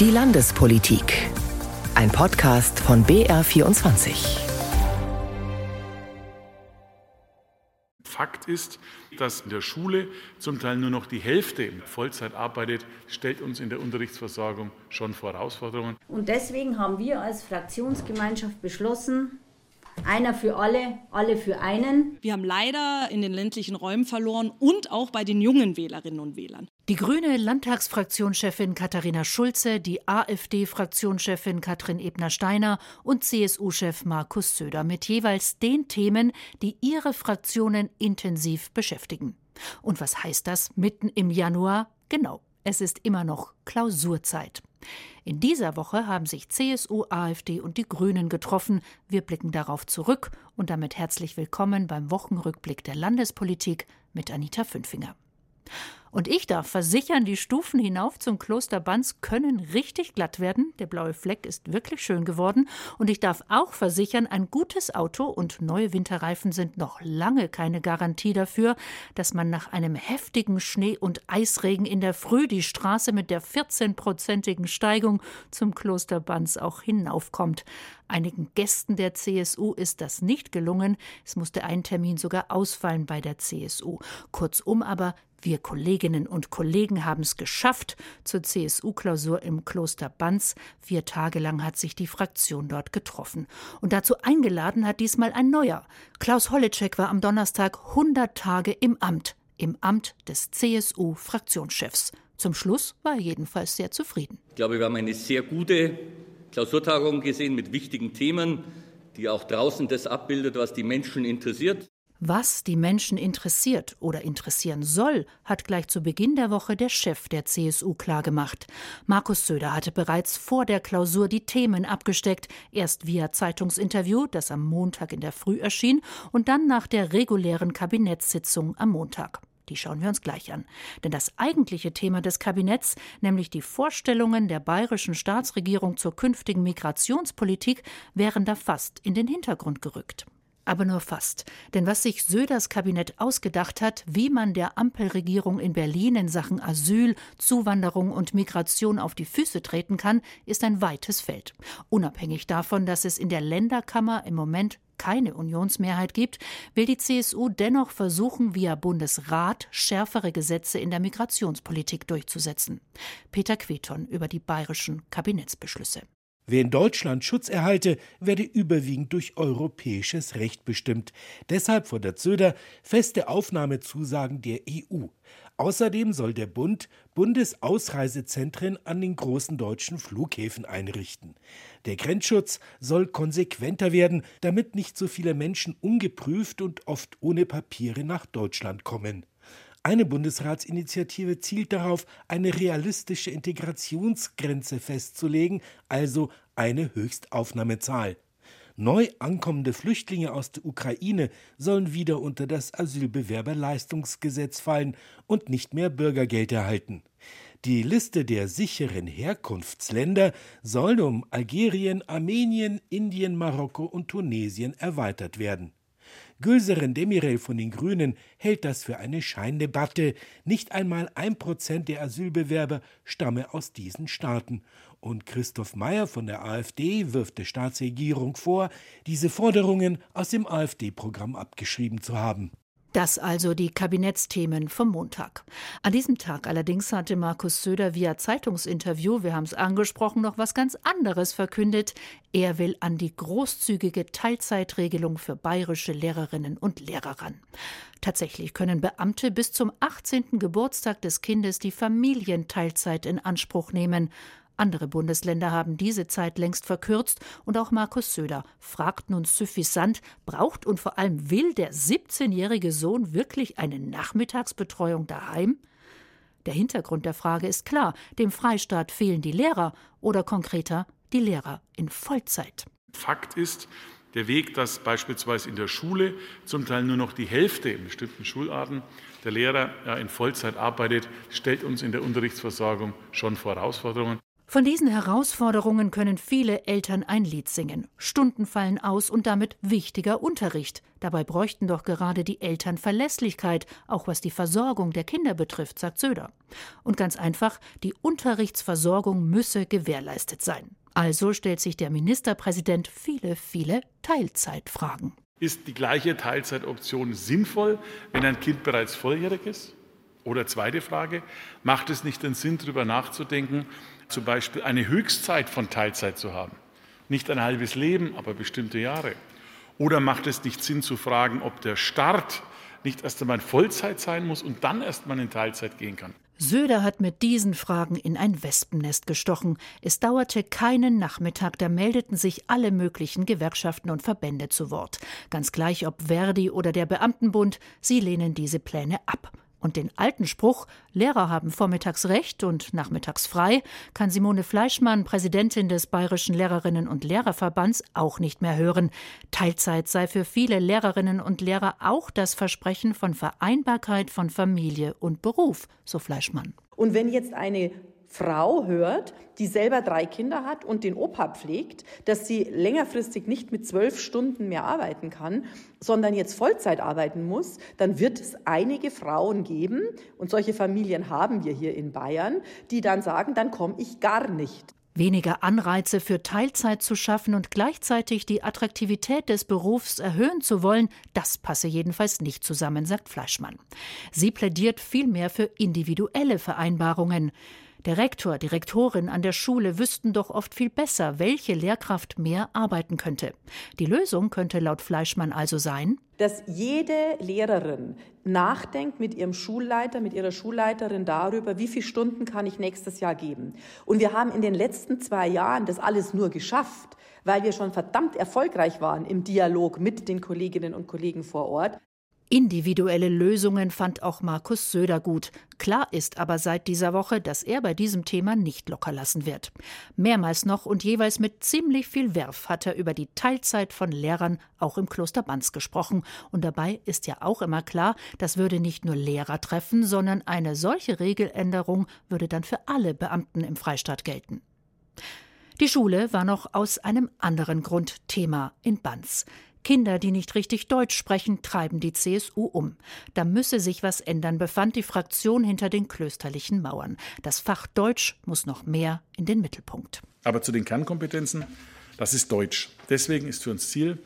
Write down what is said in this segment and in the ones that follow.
Die Landespolitik. Ein Podcast von BR24. Fakt ist, dass in der Schule zum Teil nur noch die Hälfte in Vollzeit arbeitet, stellt uns in der Unterrichtsversorgung schon vor Herausforderungen. Und deswegen haben wir als Fraktionsgemeinschaft beschlossen, einer für alle, alle für einen. Wir haben leider in den ländlichen Räumen verloren und auch bei den jungen Wählerinnen und Wählern. Die grüne Landtagsfraktionschefin Katharina Schulze, die AfD-Fraktionschefin Katrin Ebner-Steiner und CSU-Chef Markus Söder mit jeweils den Themen, die ihre Fraktionen intensiv beschäftigen. Und was heißt das mitten im Januar? Genau, es ist immer noch Klausurzeit. In dieser Woche haben sich CSU, AfD und die Grünen getroffen. Wir blicken darauf zurück und damit herzlich willkommen beim Wochenrückblick der Landespolitik mit Anita Fünfinger. Und ich darf versichern, die Stufen hinauf zum Kloster Banz können richtig glatt werden. Der blaue Fleck ist wirklich schön geworden. Und ich darf auch versichern, ein gutes Auto und neue Winterreifen sind noch lange keine Garantie dafür, dass man nach einem heftigen Schnee- und Eisregen in der Früh die Straße mit der 14-prozentigen Steigung zum Kloster Banz auch hinaufkommt. Einigen Gästen der CSU ist das nicht gelungen. Es musste ein Termin sogar ausfallen bei der CSU. Kurzum aber, wir Kolleginnen und Kollegen haben es geschafft zur CSU-Klausur im Kloster Banz. Vier Tage lang hat sich die Fraktion dort getroffen. Und dazu eingeladen hat diesmal ein neuer. Klaus Holleczek war am Donnerstag 100 Tage im Amt. Im Amt des CSU-Fraktionschefs. Zum Schluss war er jedenfalls sehr zufrieden. Ich glaube, wir haben eine sehr gute Klausurtagung gesehen mit wichtigen Themen, die auch draußen das abbildet, was die Menschen interessiert. Was die Menschen interessiert oder interessieren soll, hat gleich zu Beginn der Woche der Chef der CSU klargemacht. Markus Söder hatte bereits vor der Klausur die Themen abgesteckt, erst via Zeitungsinterview, das am Montag in der Früh erschien, und dann nach der regulären Kabinettssitzung am Montag. Die schauen wir uns gleich an. Denn das eigentliche Thema des Kabinetts, nämlich die Vorstellungen der bayerischen Staatsregierung zur künftigen Migrationspolitik, wären da fast in den Hintergrund gerückt aber nur fast. Denn was sich Söders Kabinett ausgedacht hat, wie man der Ampelregierung in Berlin in Sachen Asyl, Zuwanderung und Migration auf die Füße treten kann, ist ein weites Feld. Unabhängig davon, dass es in der Länderkammer im Moment keine Unionsmehrheit gibt, will die CSU dennoch versuchen, via Bundesrat schärfere Gesetze in der Migrationspolitik durchzusetzen. Peter Queton über die bayerischen Kabinettsbeschlüsse. Wer in Deutschland Schutz erhalte, werde überwiegend durch europäisches Recht bestimmt. Deshalb fordert Söder feste Aufnahmezusagen der EU. Außerdem soll der Bund Bundesausreisezentren an den großen deutschen Flughäfen einrichten. Der Grenzschutz soll konsequenter werden, damit nicht so viele Menschen ungeprüft und oft ohne Papiere nach Deutschland kommen. Eine Bundesratsinitiative zielt darauf, eine realistische Integrationsgrenze festzulegen, also eine Höchstaufnahmezahl. Neu ankommende Flüchtlinge aus der Ukraine sollen wieder unter das Asylbewerberleistungsgesetz fallen und nicht mehr Bürgergeld erhalten. Die Liste der sicheren Herkunftsländer soll um Algerien, Armenien, Indien, Marokko und Tunesien erweitert werden. Gülseren Demirel von den Grünen hält das für eine Scheindebatte. Nicht einmal ein Prozent der Asylbewerber stamme aus diesen Staaten. Und Christoph Meyer von der AfD wirft der Staatsregierung vor, diese Forderungen aus dem AfD-Programm abgeschrieben zu haben. Das also die Kabinettsthemen vom Montag. An diesem Tag allerdings hatte Markus Söder via Zeitungsinterview, wir haben es angesprochen, noch was ganz anderes verkündet. Er will an die großzügige Teilzeitregelung für bayerische Lehrerinnen und Lehrer ran. Tatsächlich können Beamte bis zum 18. Geburtstag des Kindes die Familienteilzeit in Anspruch nehmen. Andere Bundesländer haben diese Zeit längst verkürzt und auch Markus Söder fragt nun suffisant, braucht und vor allem will der 17-jährige Sohn wirklich eine Nachmittagsbetreuung daheim? Der Hintergrund der Frage ist klar, dem Freistaat fehlen die Lehrer oder konkreter die Lehrer in Vollzeit. Fakt ist, der Weg, dass beispielsweise in der Schule zum Teil nur noch die Hälfte in bestimmten Schularten der Lehrer in Vollzeit arbeitet, stellt uns in der Unterrichtsversorgung schon Herausforderungen. Von diesen Herausforderungen können viele Eltern ein Lied singen. Stunden fallen aus und damit wichtiger Unterricht. Dabei bräuchten doch gerade die Eltern Verlässlichkeit, auch was die Versorgung der Kinder betrifft, sagt Söder. Und ganz einfach, die Unterrichtsversorgung müsse gewährleistet sein. Also stellt sich der Ministerpräsident viele, viele Teilzeitfragen. Ist die gleiche Teilzeitoption sinnvoll, wenn ein Kind bereits volljährig ist? Oder zweite Frage, macht es nicht den Sinn, darüber nachzudenken, zum Beispiel eine Höchstzeit von Teilzeit zu haben? Nicht ein halbes Leben, aber bestimmte Jahre. Oder macht es nicht Sinn zu fragen, ob der Start nicht erst einmal Vollzeit sein muss und dann erst mal in Teilzeit gehen kann? Söder hat mit diesen Fragen in ein Wespennest gestochen. Es dauerte keinen Nachmittag, da meldeten sich alle möglichen Gewerkschaften und Verbände zu Wort. Ganz gleich ob Verdi oder der Beamtenbund, sie lehnen diese Pläne ab. Und den alten Spruch, Lehrer haben vormittags Recht und nachmittags frei, kann Simone Fleischmann, Präsidentin des Bayerischen Lehrerinnen und Lehrerverbands, auch nicht mehr hören. Teilzeit sei für viele Lehrerinnen und Lehrer auch das Versprechen von Vereinbarkeit von Familie und Beruf, so Fleischmann. Und wenn jetzt eine Frau hört, die selber drei Kinder hat und den Opa pflegt, dass sie längerfristig nicht mit zwölf Stunden mehr arbeiten kann, sondern jetzt Vollzeit arbeiten muss, dann wird es einige Frauen geben, und solche Familien haben wir hier in Bayern, die dann sagen, dann komme ich gar nicht. Weniger Anreize für Teilzeit zu schaffen und gleichzeitig die Attraktivität des Berufs erhöhen zu wollen, das passe jedenfalls nicht zusammen, sagt Fleischmann. Sie plädiert vielmehr für individuelle Vereinbarungen. Der Rektor, die Rektorin an der Schule wüssten doch oft viel besser, welche Lehrkraft mehr arbeiten könnte. Die Lösung könnte laut Fleischmann also sein, dass jede Lehrerin nachdenkt mit ihrem Schulleiter, mit ihrer Schulleiterin darüber, wie viele Stunden kann ich nächstes Jahr geben. Und wir haben in den letzten zwei Jahren das alles nur geschafft, weil wir schon verdammt erfolgreich waren im Dialog mit den Kolleginnen und Kollegen vor Ort. Individuelle Lösungen fand auch Markus Söder gut. Klar ist aber seit dieser Woche, dass er bei diesem Thema nicht locker lassen wird. Mehrmals noch und jeweils mit ziemlich viel Werf hat er über die Teilzeit von Lehrern auch im Kloster Banz gesprochen. Und dabei ist ja auch immer klar, das würde nicht nur Lehrer treffen, sondern eine solche Regeländerung würde dann für alle Beamten im Freistaat gelten. Die Schule war noch aus einem anderen Grund Thema in Banz. Kinder, die nicht richtig Deutsch sprechen, treiben die CSU um. Da müsse sich was ändern, befand die Fraktion hinter den klösterlichen Mauern. Das Fach Deutsch muss noch mehr in den Mittelpunkt. Aber zu den Kernkompetenzen, das ist Deutsch. Deswegen ist für uns Ziel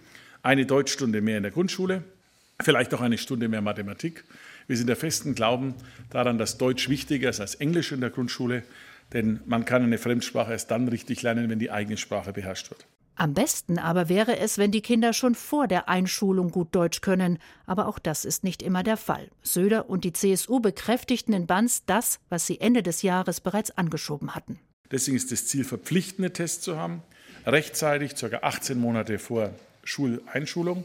eine Deutschstunde mehr in der Grundschule, vielleicht auch eine Stunde mehr Mathematik. Wir sind der festen Glauben daran, dass Deutsch wichtiger ist als Englisch in der Grundschule, denn man kann eine Fremdsprache erst dann richtig lernen, wenn die eigene Sprache beherrscht wird. Am besten aber wäre es, wenn die Kinder schon vor der Einschulung gut Deutsch können. Aber auch das ist nicht immer der Fall. Söder und die CSU bekräftigten in Banz das, was sie Ende des Jahres bereits angeschoben hatten. Deswegen ist das Ziel, verpflichtende Tests zu haben, rechtzeitig, ca. 18 Monate vor Schuleinschulung.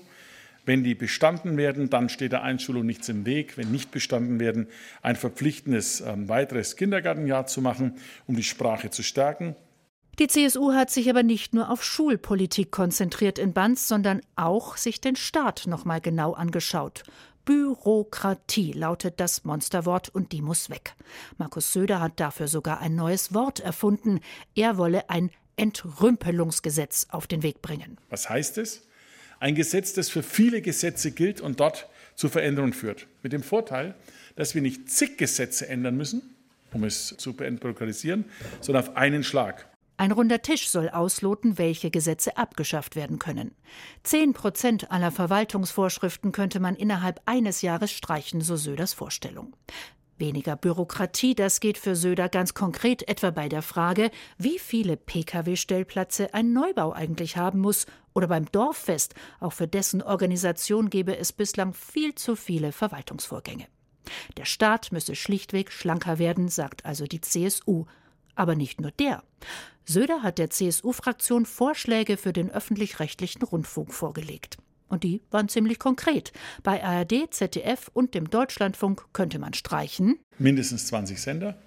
Wenn die bestanden werden, dann steht der Einschulung nichts im Weg. Wenn nicht bestanden werden, ein verpflichtendes äh, weiteres Kindergartenjahr zu machen, um die Sprache zu stärken. Die CSU hat sich aber nicht nur auf Schulpolitik konzentriert in Banz, sondern auch sich den Staat noch mal genau angeschaut. Bürokratie lautet das Monsterwort und die muss weg. Markus Söder hat dafür sogar ein neues Wort erfunden. Er wolle ein Entrümpelungsgesetz auf den Weg bringen. Was heißt es? Ein Gesetz, das für viele Gesetze gilt und dort zu Veränderungen führt. Mit dem Vorteil, dass wir nicht zig Gesetze ändern müssen, um es zu entbürokratisieren, sondern auf einen Schlag. Ein runder Tisch soll ausloten, welche Gesetze abgeschafft werden können. Zehn Prozent aller Verwaltungsvorschriften könnte man innerhalb eines Jahres streichen, so Söders Vorstellung. Weniger Bürokratie, das geht für Söder ganz konkret etwa bei der Frage, wie viele Pkw-Stellplätze ein Neubau eigentlich haben muss oder beim Dorffest, auch für dessen Organisation gäbe es bislang viel zu viele Verwaltungsvorgänge. Der Staat müsse schlichtweg schlanker werden, sagt also die CSU. Aber nicht nur der. Söder hat der CSU-Fraktion Vorschläge für den öffentlich-rechtlichen Rundfunk vorgelegt. Und die waren ziemlich konkret. Bei ARD, ZDF und dem Deutschlandfunk könnte man streichen. Mindestens 20 Sender.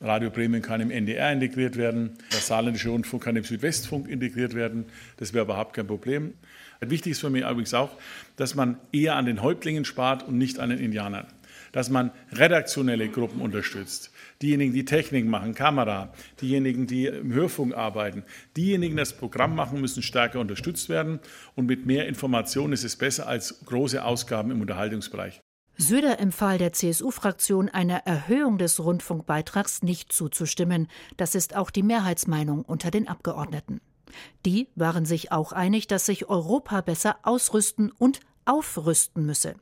Radio Bremen kann im NDR integriert werden. Der saarländische Rundfunk kann im Südwestfunk integriert werden. Das wäre überhaupt kein Problem. Wichtig ist für mich übrigens auch, dass man eher an den Häuptlingen spart und nicht an den Indianern. dass man redaktionelle Gruppen unterstützt. Diejenigen, die Technik machen, Kamera, diejenigen, die im Hörfunk arbeiten, diejenigen, die das Programm machen, müssen stärker unterstützt werden. Und mit mehr Information ist es besser als große Ausgaben im Unterhaltungsbereich. Söder empfahl der CSU-Fraktion, einer Erhöhung des Rundfunkbeitrags nicht zuzustimmen. Das ist auch die Mehrheitsmeinung unter den Abgeordneten. Die waren sich auch einig, dass sich Europa besser ausrüsten und aufrüsten müsse.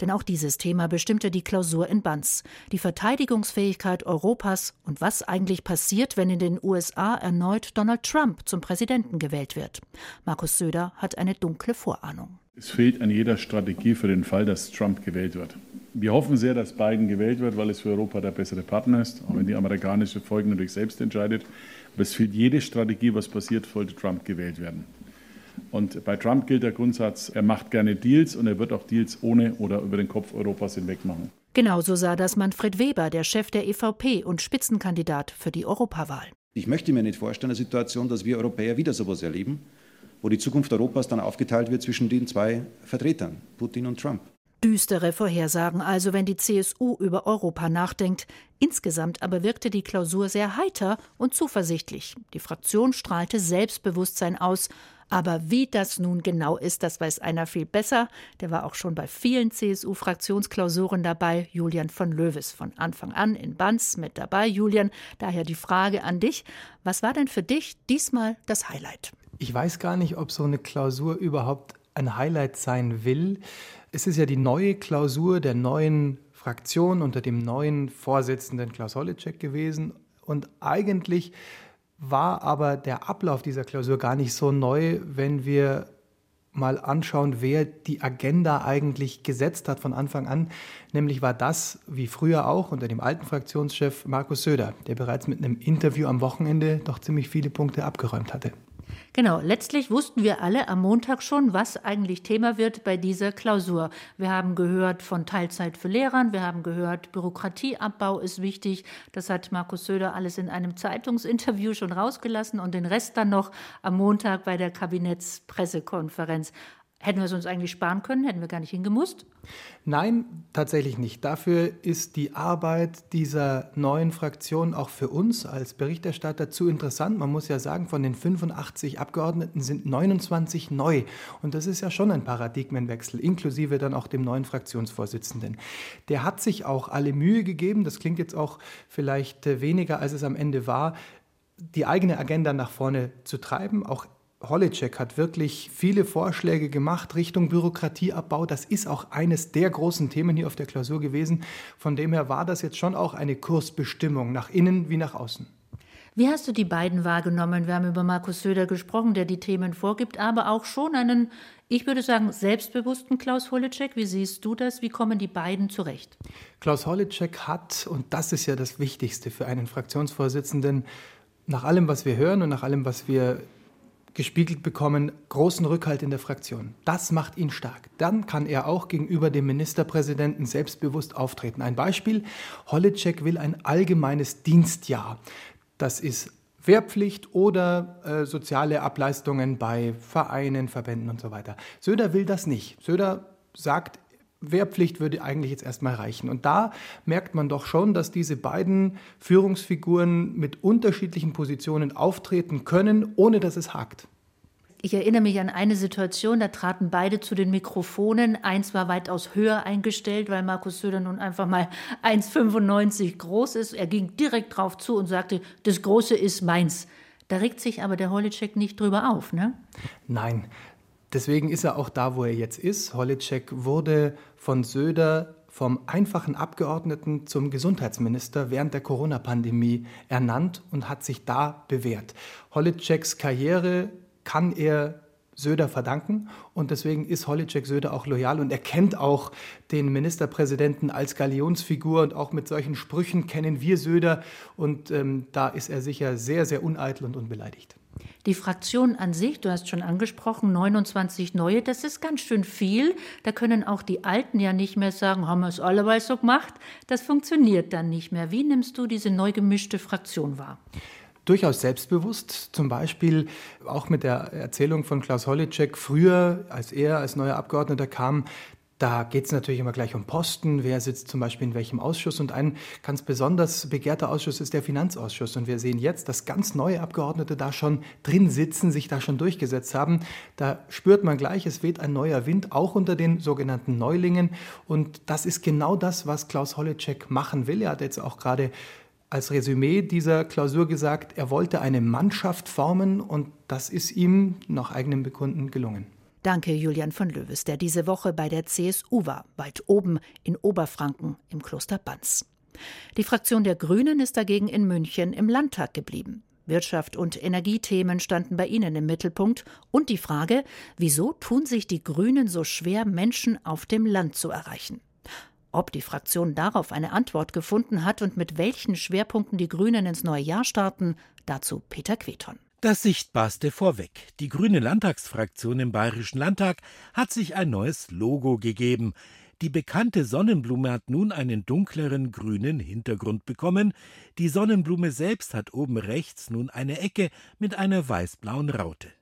Denn auch dieses Thema bestimmte die Klausur in Banz. Die Verteidigungsfähigkeit Europas und was eigentlich passiert, wenn in den USA erneut Donald Trump zum Präsidenten gewählt wird. Markus Söder hat eine dunkle Vorahnung. Es fehlt an jeder Strategie für den Fall, dass Trump gewählt wird. Wir hoffen sehr, dass Biden gewählt wird, weil es für Europa der bessere Partner ist, auch wenn die amerikanische Volk natürlich selbst entscheidet. Aber es fehlt jede Strategie, was passiert, sollte Trump gewählt werden. Und bei Trump gilt der Grundsatz, er macht gerne Deals und er wird auch Deals ohne oder über den Kopf Europas hinweg machen. Genauso sah das Manfred Weber, der Chef der EVP und Spitzenkandidat für die Europawahl. Ich möchte mir nicht vorstellen, eine Situation, dass wir Europäer wieder sowas erleben, wo die Zukunft Europas dann aufgeteilt wird zwischen den zwei Vertretern, Putin und Trump. Düstere Vorhersagen also, wenn die CSU über Europa nachdenkt. Insgesamt aber wirkte die Klausur sehr heiter und zuversichtlich. Die Fraktion strahlte Selbstbewusstsein aus. Aber wie das nun genau ist, das weiß einer viel besser. Der war auch schon bei vielen CSU-Fraktionsklausuren dabei. Julian von Löwes von Anfang an in Banz mit dabei. Julian, daher die Frage an dich. Was war denn für dich diesmal das Highlight? Ich weiß gar nicht, ob so eine Klausur überhaupt ein Highlight sein will. Es ist ja die neue Klausur der neuen Fraktion unter dem neuen Vorsitzenden Klaus Holleczek gewesen. Und eigentlich war aber der Ablauf dieser Klausur gar nicht so neu, wenn wir mal anschauen, wer die Agenda eigentlich gesetzt hat von Anfang an. Nämlich war das, wie früher auch, unter dem alten Fraktionschef Markus Söder, der bereits mit einem Interview am Wochenende doch ziemlich viele Punkte abgeräumt hatte. Genau, letztlich wussten wir alle am Montag schon, was eigentlich Thema wird bei dieser Klausur. Wir haben gehört von Teilzeit für Lehrern, wir haben gehört, Bürokratieabbau ist wichtig. Das hat Markus Söder alles in einem Zeitungsinterview schon rausgelassen und den Rest dann noch am Montag bei der Kabinettspressekonferenz. Hätten wir es uns eigentlich sparen können? Hätten wir gar nicht hingemusst? Nein, tatsächlich nicht. Dafür ist die Arbeit dieser neuen Fraktion auch für uns als Berichterstatter zu interessant. Man muss ja sagen, von den 85 Abgeordneten sind 29 neu. Und das ist ja schon ein Paradigmenwechsel, inklusive dann auch dem neuen Fraktionsvorsitzenden. Der hat sich auch alle Mühe gegeben, das klingt jetzt auch vielleicht weniger, als es am Ende war, die eigene Agenda nach vorne zu treiben, auch Holleczek hat wirklich viele Vorschläge gemacht Richtung Bürokratieabbau. Das ist auch eines der großen Themen hier auf der Klausur gewesen. Von dem her war das jetzt schon auch eine Kursbestimmung, nach innen wie nach außen. Wie hast du die beiden wahrgenommen? Wir haben über Markus Söder gesprochen, der die Themen vorgibt, aber auch schon einen, ich würde sagen, selbstbewussten Klaus Holleczek. Wie siehst du das? Wie kommen die beiden zurecht? Klaus Holleczek hat, und das ist ja das Wichtigste für einen Fraktionsvorsitzenden, nach allem, was wir hören und nach allem, was wir gespiegelt bekommen, großen Rückhalt in der Fraktion. Das macht ihn stark. Dann kann er auch gegenüber dem Ministerpräsidenten selbstbewusst auftreten. Ein Beispiel, Holleczek will ein allgemeines Dienstjahr. Das ist Wehrpflicht oder äh, soziale Ableistungen bei Vereinen, Verbänden und so weiter. Söder will das nicht. Söder sagt, Wehrpflicht würde eigentlich jetzt erstmal reichen. Und da merkt man doch schon, dass diese beiden Führungsfiguren mit unterschiedlichen Positionen auftreten können, ohne dass es hakt. Ich erinnere mich an eine Situation, da traten beide zu den Mikrofonen. Eins war weitaus höher eingestellt, weil Markus Söder nun einfach mal 1,95 groß ist. Er ging direkt drauf zu und sagte, das Große ist meins. Da regt sich aber der Holitschek nicht drüber auf, ne? Nein, Deswegen ist er auch da, wo er jetzt ist. Holleczek wurde von Söder vom einfachen Abgeordneten zum Gesundheitsminister während der Corona-Pandemie ernannt und hat sich da bewährt. Holleczeks Karriere kann er Söder verdanken und deswegen ist Holleczek Söder auch loyal und er kennt auch den Ministerpräsidenten als Galionsfigur und auch mit solchen Sprüchen kennen wir Söder und ähm, da ist er sicher sehr, sehr uneitel und unbeleidigt. Die Fraktion an sich, du hast schon angesprochen, 29 neue, das ist ganz schön viel. Da können auch die Alten ja nicht mehr sagen, haben wir es alleweil so gemacht. Das funktioniert dann nicht mehr. Wie nimmst du diese neu gemischte Fraktion wahr? durchaus selbstbewusst, zum Beispiel auch mit der Erzählung von Klaus Holleczek früher, als er als neuer Abgeordneter kam, Da geht es natürlich immer gleich um Posten, wer sitzt zum Beispiel in welchem Ausschuss. Und ein ganz besonders begehrter Ausschuss ist der Finanzausschuss. Und wir sehen jetzt, dass ganz neue Abgeordnete da schon drin sitzen, sich da schon durchgesetzt haben. Da spürt man gleich, es weht ein neuer Wind, auch unter den sogenannten Neulingen. Und das ist genau das, was Klaus Holleczek machen will. Er hat jetzt auch gerade als Resümee dieser Klausur gesagt, er wollte eine Mannschaft formen und das ist ihm nach eigenem Bekunden gelungen. Danke Julian von Löwes, der diese Woche bei der CSU war, weit oben in Oberfranken im Kloster Banz. Die Fraktion der Grünen ist dagegen in München im Landtag geblieben. Wirtschaft und Energiethemen standen bei ihnen im Mittelpunkt und die Frage, wieso tun sich die Grünen so schwer, Menschen auf dem Land zu erreichen? Ob die Fraktion darauf eine Antwort gefunden hat und mit welchen Schwerpunkten die Grünen ins neue Jahr starten, dazu Peter Queton. Das Sichtbarste vorweg. Die grüne Landtagsfraktion im Bayerischen Landtag hat sich ein neues Logo gegeben. Die bekannte Sonnenblume hat nun einen dunkleren grünen Hintergrund bekommen. Die Sonnenblume selbst hat oben rechts nun eine Ecke mit einer weiß-blauen Raute.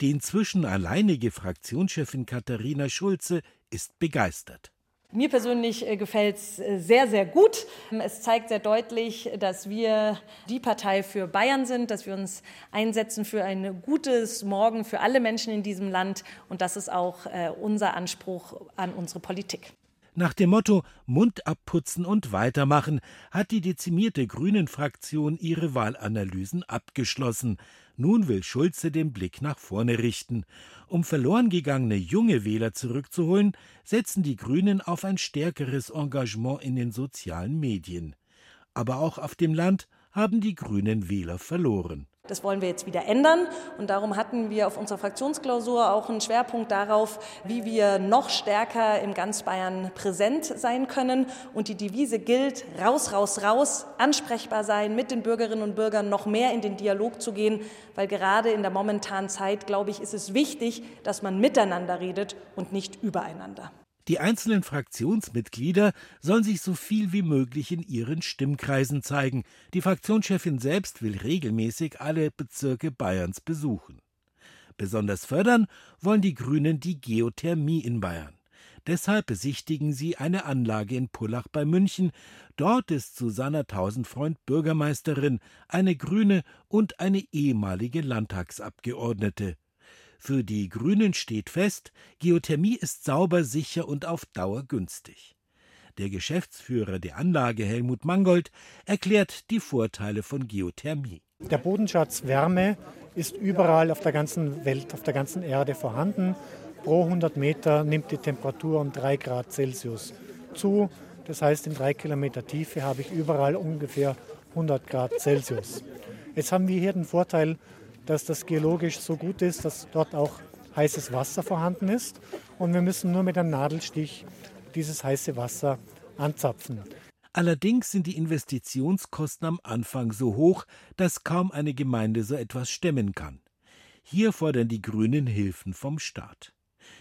Die inzwischen alleinige Fraktionschefin Katharina Schulze ist begeistert. Mir persönlich äh, gefällt es äh, sehr, sehr gut. Es zeigt sehr deutlich, dass wir die Partei für Bayern sind, dass wir uns einsetzen für ein gutes Morgen für alle Menschen in diesem Land. Und das ist auch äh, unser Anspruch an unsere Politik. Nach dem Motto Mund abputzen und weitermachen hat die dezimierte Grünen-Fraktion ihre Wahlanalysen abgeschlossen. Nun will Schulze den Blick nach vorne richten. Um verloren gegangene junge Wähler zurückzuholen, setzen die Grünen auf ein stärkeres Engagement in den sozialen Medien. Aber auch auf dem Land haben die Grünen Wähler verloren. Das wollen wir jetzt wieder ändern. Und darum hatten wir auf unserer Fraktionsklausur auch einen Schwerpunkt darauf, wie wir noch stärker im ganz Bayern präsent sein können. Und die Devise gilt, raus, raus, raus, ansprechbar sein, mit den Bürgerinnen und Bürgern noch mehr in den Dialog zu gehen. Weil gerade in der momentanen Zeit, glaube ich, ist es wichtig, dass man miteinander redet und nicht übereinander. Die einzelnen Fraktionsmitglieder sollen sich so viel wie möglich in ihren Stimmkreisen zeigen. Die Fraktionschefin selbst will regelmäßig alle Bezirke Bayerns besuchen. Besonders fördern wollen die Grünen die Geothermie in Bayern. Deshalb besichtigen sie eine Anlage in Pullach bei München. Dort ist Susanna Tausendfreund Bürgermeisterin, eine Grüne und eine ehemalige Landtagsabgeordnete. Für die Grünen steht fest, Geothermie ist sauber, sicher und auf Dauer günstig. Der Geschäftsführer der Anlage Helmut Mangold erklärt die Vorteile von Geothermie. Der Bodenschatz Wärme ist überall auf der ganzen Welt, auf der ganzen Erde vorhanden. Pro 100 Meter nimmt die Temperatur um 3 Grad Celsius zu. Das heißt, in drei Kilometer Tiefe habe ich überall ungefähr 100 Grad Celsius. Jetzt haben wir hier den Vorteil, dass das geologisch so gut ist, dass dort auch heißes Wasser vorhanden ist. Und wir müssen nur mit einem Nadelstich dieses heiße Wasser anzapfen. Allerdings sind die Investitionskosten am Anfang so hoch, dass kaum eine Gemeinde so etwas stemmen kann. Hier fordern die Grünen Hilfen vom Staat.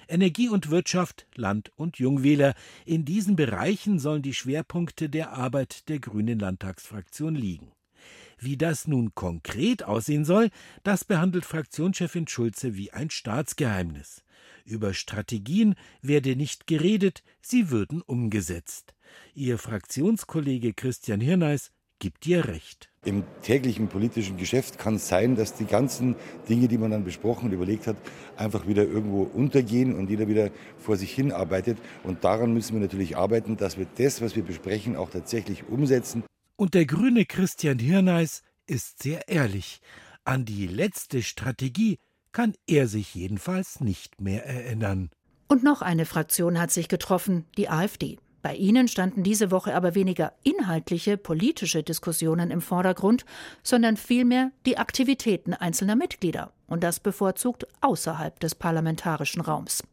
Energie und Wirtschaft, Land und Jungwähler, in diesen Bereichen sollen die Schwerpunkte der Arbeit der Grünen Landtagsfraktion liegen. Wie das nun konkret aussehen soll, das behandelt Fraktionschefin Schulze wie ein Staatsgeheimnis. Über Strategien werde nicht geredet, sie würden umgesetzt. Ihr Fraktionskollege Christian Hirneis gibt ihr recht. Im täglichen politischen Geschäft kann es sein, dass die ganzen Dinge, die man dann besprochen und überlegt hat, einfach wieder irgendwo untergehen und jeder wieder vor sich hin arbeitet. Und daran müssen wir natürlich arbeiten, dass wir das, was wir besprechen, auch tatsächlich umsetzen. Und der grüne Christian Hirneis ist sehr ehrlich. An die letzte Strategie kann er sich jedenfalls nicht mehr erinnern. Und noch eine Fraktion hat sich getroffen, die AfD. Bei ihnen standen diese Woche aber weniger inhaltliche politische Diskussionen im Vordergrund, sondern vielmehr die Aktivitäten einzelner Mitglieder, und das bevorzugt außerhalb des parlamentarischen Raums.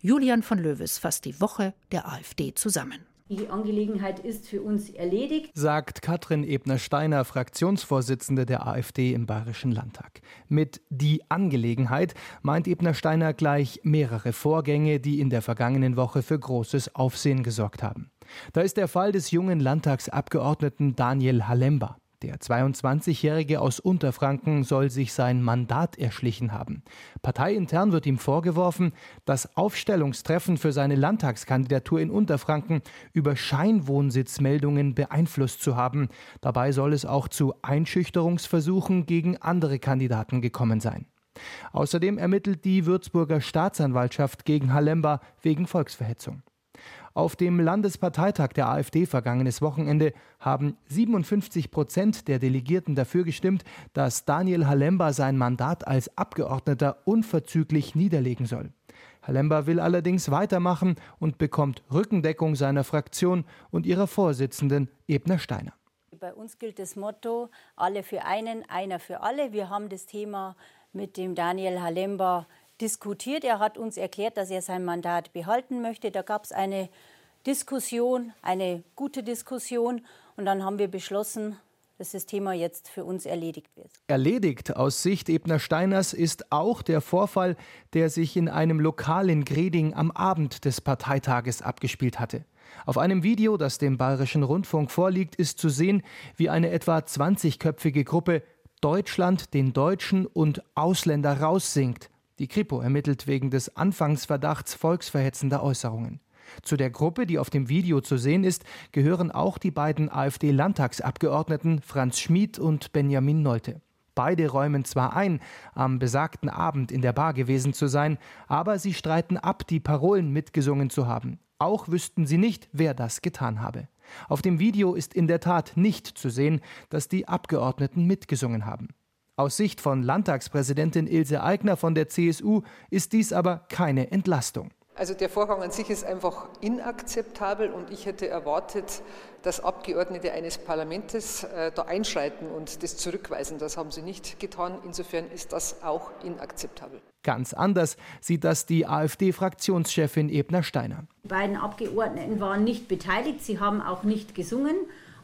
Julian von Löwes fasst die Woche der AfD zusammen. Die Angelegenheit ist für uns erledigt, sagt Katrin Ebner-Steiner, Fraktionsvorsitzende der AfD im Bayerischen Landtag. Mit die Angelegenheit meint Ebner-Steiner gleich mehrere Vorgänge, die in der vergangenen Woche für großes Aufsehen gesorgt haben. Da ist der Fall des jungen Landtagsabgeordneten Daniel Halemba. Der 22-Jährige aus Unterfranken soll sich sein Mandat erschlichen haben. Parteiintern wird ihm vorgeworfen, das Aufstellungstreffen für seine Landtagskandidatur in Unterfranken über Scheinwohnsitzmeldungen beeinflusst zu haben. Dabei soll es auch zu Einschüchterungsversuchen gegen andere Kandidaten gekommen sein. Außerdem ermittelt die Würzburger Staatsanwaltschaft gegen Halemba wegen Volksverhetzung. Auf dem Landesparteitag der AfD vergangenes Wochenende haben 57 Prozent der Delegierten dafür gestimmt, dass Daniel Halemba sein Mandat als Abgeordneter unverzüglich niederlegen soll. Halemba will allerdings weitermachen und bekommt Rückendeckung seiner Fraktion und ihrer Vorsitzenden Ebner Steiner. Bei uns gilt das Motto, alle für einen, einer für alle. Wir haben das Thema mit dem Daniel Halemba diskutiert. Er hat uns erklärt, dass er sein Mandat behalten möchte. Da gab es eine Diskussion, eine gute Diskussion. Und dann haben wir beschlossen, dass das Thema jetzt für uns erledigt wird. Erledigt aus Sicht Ebner Steiners ist auch der Vorfall, der sich in einem Lokal in Greding am Abend des Parteitages abgespielt hatte. Auf einem Video, das dem Bayerischen Rundfunk vorliegt, ist zu sehen, wie eine etwa 20-köpfige Gruppe Deutschland, den Deutschen und Ausländer raussingt die Kripo ermittelt wegen des Anfangsverdachts volksverhetzender Äußerungen. Zu der Gruppe, die auf dem Video zu sehen ist, gehören auch die beiden AfD-Landtagsabgeordneten Franz Schmid und Benjamin Nolte. Beide räumen zwar ein, am besagten Abend in der Bar gewesen zu sein, aber sie streiten ab, die Parolen mitgesungen zu haben. Auch wüssten sie nicht, wer das getan habe. Auf dem Video ist in der Tat nicht zu sehen, dass die Abgeordneten mitgesungen haben. Aus Sicht von Landtagspräsidentin Ilse Aigner von der CSU ist dies aber keine Entlastung. Also der Vorgang an sich ist einfach inakzeptabel und ich hätte erwartet, dass Abgeordnete eines Parlaments äh, da einschreiten und das zurückweisen. Das haben sie nicht getan. Insofern ist das auch inakzeptabel. Ganz anders sieht das die AfD-Fraktionschefin Ebner Steiner. Die beiden Abgeordneten waren nicht beteiligt, sie haben auch nicht gesungen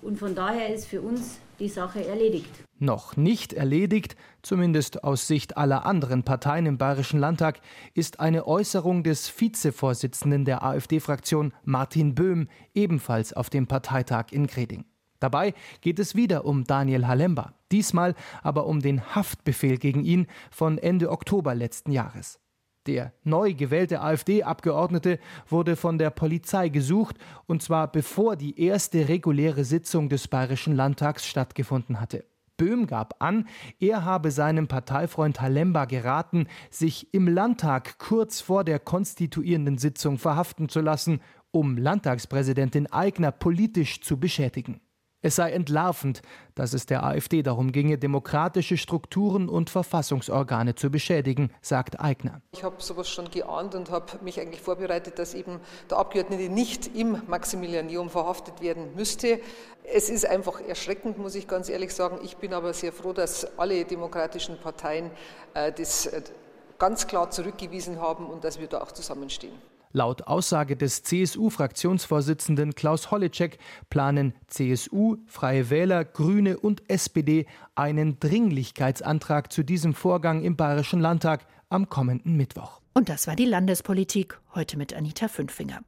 und von daher ist für uns die Sache erledigt. Noch nicht erledigt, zumindest aus Sicht aller anderen Parteien im Bayerischen Landtag, ist eine Äußerung des Vizevorsitzenden der AfD-Fraktion Martin Böhm ebenfalls auf dem Parteitag in Greding. Dabei geht es wieder um Daniel Halemba, diesmal aber um den Haftbefehl gegen ihn von Ende Oktober letzten Jahres. Der neu gewählte AfD-Abgeordnete wurde von der Polizei gesucht, und zwar bevor die erste reguläre Sitzung des Bayerischen Landtags stattgefunden hatte. Böhm gab an, er habe seinem Parteifreund Halemba geraten, sich im Landtag kurz vor der konstituierenden Sitzung verhaften zu lassen, um Landtagspräsidentin Aigner politisch zu beschädigen. Es sei entlarvend, dass es der AfD darum ginge, demokratische Strukturen und Verfassungsorgane zu beschädigen, sagt Eigner. Ich habe sowas schon geahnt und habe mich eigentlich vorbereitet, dass eben der Abgeordnete nicht im Maximilianeum verhaftet werden müsste. Es ist einfach erschreckend, muss ich ganz ehrlich sagen. Ich bin aber sehr froh, dass alle demokratischen Parteien äh, das äh, ganz klar zurückgewiesen haben und dass wir da auch zusammenstehen. Laut Aussage des CSU-Fraktionsvorsitzenden Klaus Holleczek planen CSU, Freie Wähler, Grüne und SPD einen Dringlichkeitsantrag zu diesem Vorgang im Bayerischen Landtag am kommenden Mittwoch. Und das war die Landespolitik, heute mit Anita Fünfinger.